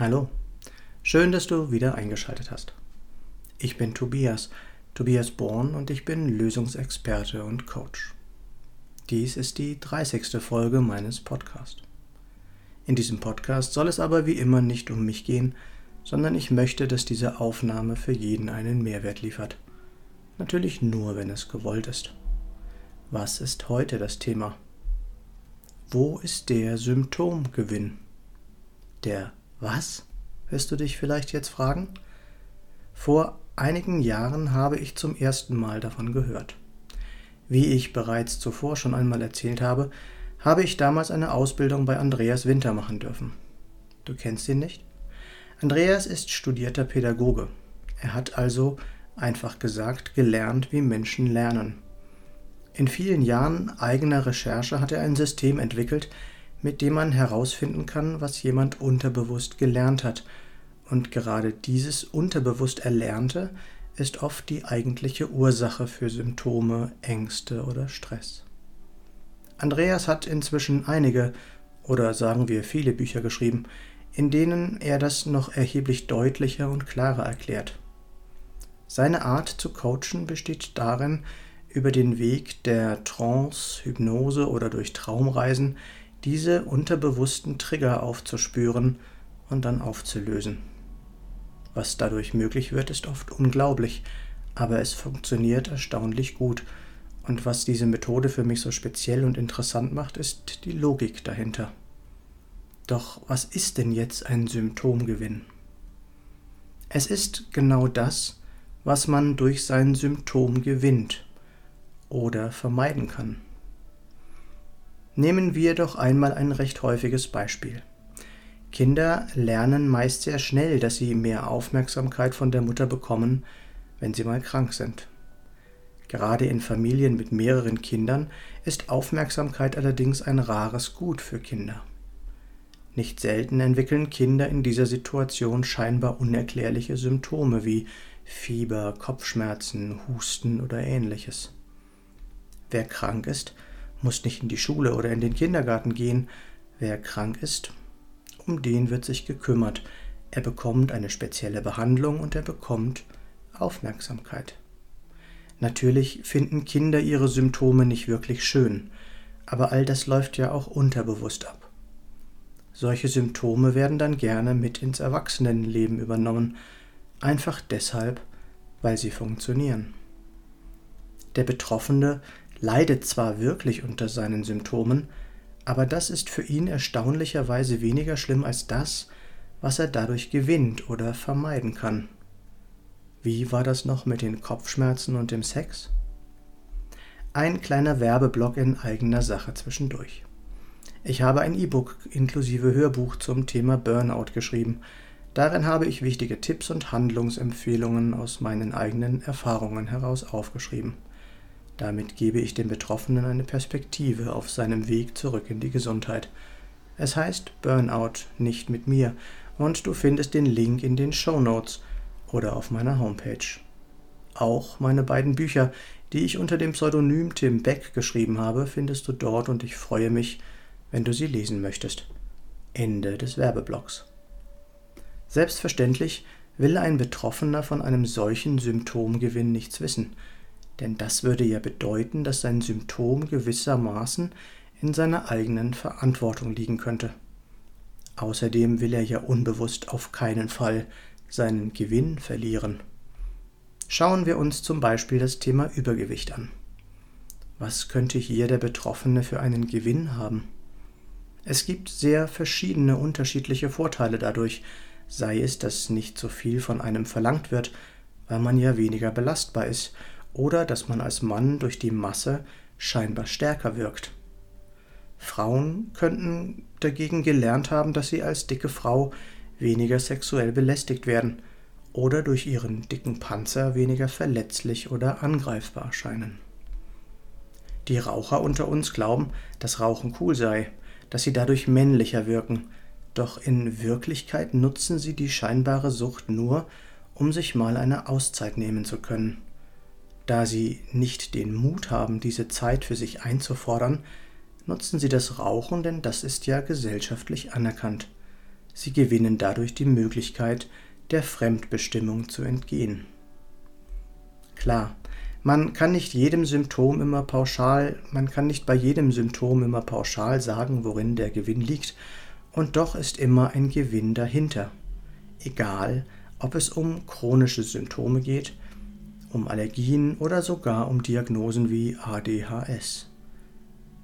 Hallo, schön, dass du wieder eingeschaltet hast. Ich bin Tobias, Tobias Born und ich bin Lösungsexperte und Coach. Dies ist die 30. Folge meines Podcasts. In diesem Podcast soll es aber wie immer nicht um mich gehen, sondern ich möchte, dass diese Aufnahme für jeden einen Mehrwert liefert. Natürlich nur, wenn es gewollt ist. Was ist heute das Thema? Wo ist der Symptomgewinn? Der was? wirst du dich vielleicht jetzt fragen? Vor einigen Jahren habe ich zum ersten Mal davon gehört. Wie ich bereits zuvor schon einmal erzählt habe, habe ich damals eine Ausbildung bei Andreas Winter machen dürfen. Du kennst ihn nicht? Andreas ist studierter Pädagoge. Er hat also, einfach gesagt, gelernt, wie Menschen lernen. In vielen Jahren eigener Recherche hat er ein System entwickelt, mit dem man herausfinden kann, was jemand unterbewusst gelernt hat. Und gerade dieses unterbewusst Erlernte ist oft die eigentliche Ursache für Symptome, Ängste oder Stress. Andreas hat inzwischen einige oder sagen wir viele Bücher geschrieben, in denen er das noch erheblich deutlicher und klarer erklärt. Seine Art zu coachen besteht darin, über den Weg der Trance, Hypnose oder durch Traumreisen diese unterbewussten Trigger aufzuspüren und dann aufzulösen. Was dadurch möglich wird, ist oft unglaublich, aber es funktioniert erstaunlich gut. Und was diese Methode für mich so speziell und interessant macht, ist die Logik dahinter. Doch was ist denn jetzt ein Symptomgewinn? Es ist genau das, was man durch sein Symptom gewinnt oder vermeiden kann. Nehmen wir doch einmal ein recht häufiges Beispiel. Kinder lernen meist sehr schnell, dass sie mehr Aufmerksamkeit von der Mutter bekommen, wenn sie mal krank sind. Gerade in Familien mit mehreren Kindern ist Aufmerksamkeit allerdings ein rares Gut für Kinder. Nicht selten entwickeln Kinder in dieser Situation scheinbar unerklärliche Symptome wie Fieber, Kopfschmerzen, Husten oder ähnliches. Wer krank ist, muss nicht in die Schule oder in den Kindergarten gehen. Wer krank ist, um den wird sich gekümmert. Er bekommt eine spezielle Behandlung und er bekommt Aufmerksamkeit. Natürlich finden Kinder ihre Symptome nicht wirklich schön, aber all das läuft ja auch unterbewusst ab. Solche Symptome werden dann gerne mit ins Erwachsenenleben übernommen, einfach deshalb, weil sie funktionieren. Der Betroffene leidet zwar wirklich unter seinen Symptomen, aber das ist für ihn erstaunlicherweise weniger schlimm als das, was er dadurch gewinnt oder vermeiden kann. Wie war das noch mit den Kopfschmerzen und dem Sex? Ein kleiner Werbeblock in eigener Sache zwischendurch. Ich habe ein E-Book inklusive Hörbuch zum Thema Burnout geschrieben. Darin habe ich wichtige Tipps und Handlungsempfehlungen aus meinen eigenen Erfahrungen heraus aufgeschrieben. Damit gebe ich dem Betroffenen eine Perspektive auf seinem Weg zurück in die Gesundheit. Es heißt Burnout nicht mit mir und du findest den Link in den Show Notes oder auf meiner Homepage. Auch meine beiden Bücher, die ich unter dem Pseudonym Tim Beck geschrieben habe, findest du dort und ich freue mich, wenn du sie lesen möchtest. Ende des Werbeblocks. Selbstverständlich will ein Betroffener von einem solchen Symptomgewinn nichts wissen denn das würde ja bedeuten, dass sein Symptom gewissermaßen in seiner eigenen Verantwortung liegen könnte. Außerdem will er ja unbewusst auf keinen Fall seinen Gewinn verlieren. Schauen wir uns zum Beispiel das Thema Übergewicht an. Was könnte hier der Betroffene für einen Gewinn haben? Es gibt sehr verschiedene unterschiedliche Vorteile dadurch, sei es, dass nicht so viel von einem verlangt wird, weil man ja weniger belastbar ist oder dass man als Mann durch die Masse scheinbar stärker wirkt. Frauen könnten dagegen gelernt haben, dass sie als dicke Frau weniger sexuell belästigt werden oder durch ihren dicken Panzer weniger verletzlich oder angreifbar erscheinen. Die Raucher unter uns glauben, dass Rauchen cool sei, dass sie dadurch männlicher wirken, doch in Wirklichkeit nutzen sie die scheinbare Sucht nur, um sich mal eine Auszeit nehmen zu können. Da sie nicht den Mut haben, diese Zeit für sich einzufordern, nutzen sie das Rauchen, denn das ist ja gesellschaftlich anerkannt. Sie gewinnen dadurch die Möglichkeit, der Fremdbestimmung zu entgehen. Klar, man kann nicht jedem Symptom immer pauschal, man kann nicht bei jedem Symptom immer pauschal sagen, worin der Gewinn liegt, und doch ist immer ein Gewinn dahinter. Egal, ob es um chronische Symptome geht, um Allergien oder sogar um Diagnosen wie ADHS.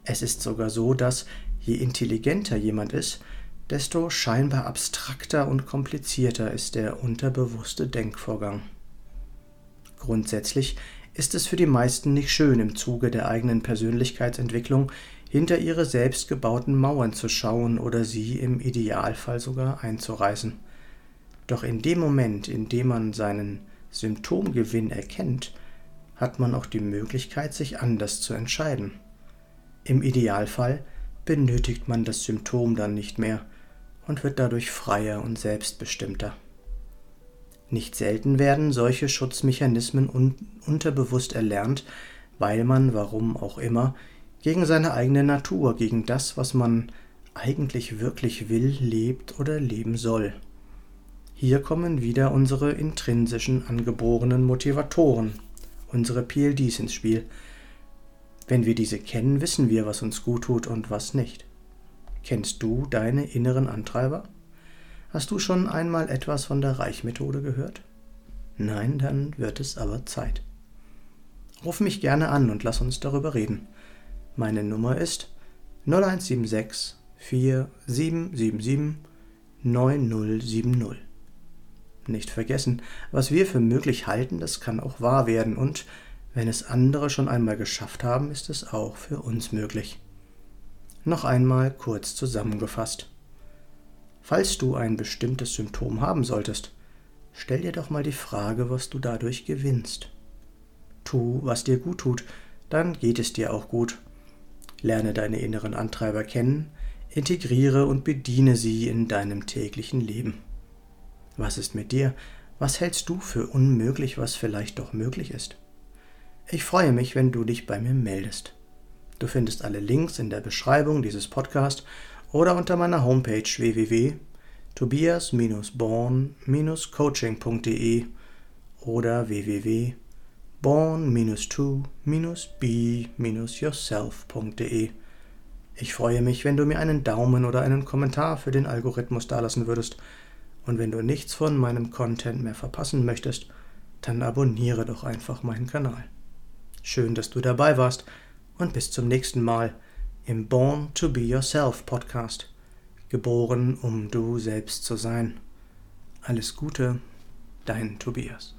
Es ist sogar so, dass je intelligenter jemand ist, desto scheinbar abstrakter und komplizierter ist der unterbewusste Denkvorgang. Grundsätzlich ist es für die meisten nicht schön, im Zuge der eigenen Persönlichkeitsentwicklung hinter ihre selbstgebauten Mauern zu schauen oder sie im Idealfall sogar einzureißen. Doch in dem Moment, in dem man seinen Symptomgewinn erkennt, hat man auch die Möglichkeit, sich anders zu entscheiden. Im Idealfall benötigt man das Symptom dann nicht mehr und wird dadurch freier und selbstbestimmter. Nicht selten werden solche Schutzmechanismen un unterbewusst erlernt, weil man, warum auch immer, gegen seine eigene Natur, gegen das, was man eigentlich wirklich will, lebt oder leben soll. Hier kommen wieder unsere intrinsischen angeborenen Motivatoren, unsere PLDs ins Spiel. Wenn wir diese kennen, wissen wir, was uns gut tut und was nicht. Kennst du deine inneren Antreiber? Hast du schon einmal etwas von der Reichmethode gehört? Nein, dann wird es aber Zeit. Ruf mich gerne an und lass uns darüber reden. Meine Nummer ist 0176 4777 9070. Nicht vergessen, was wir für möglich halten, das kann auch wahr werden und wenn es andere schon einmal geschafft haben, ist es auch für uns möglich. Noch einmal kurz zusammengefasst. Falls du ein bestimmtes Symptom haben solltest, stell dir doch mal die Frage, was du dadurch gewinnst. Tu, was dir gut tut, dann geht es dir auch gut. Lerne deine inneren Antreiber kennen, integriere und bediene sie in deinem täglichen Leben. Was ist mit dir? Was hältst du für unmöglich, was vielleicht doch möglich ist? Ich freue mich, wenn du dich bei mir meldest. Du findest alle Links in der Beschreibung dieses Podcasts oder unter meiner Homepage www.tobias-born-coaching.de oder www.born-to-be-yourself.de. Ich freue mich, wenn du mir einen Daumen oder einen Kommentar für den Algorithmus dalassen würdest. Und wenn du nichts von meinem Content mehr verpassen möchtest, dann abonniere doch einfach meinen Kanal. Schön, dass du dabei warst und bis zum nächsten Mal im Born to Be Yourself Podcast. Geboren, um du selbst zu sein. Alles Gute, dein Tobias.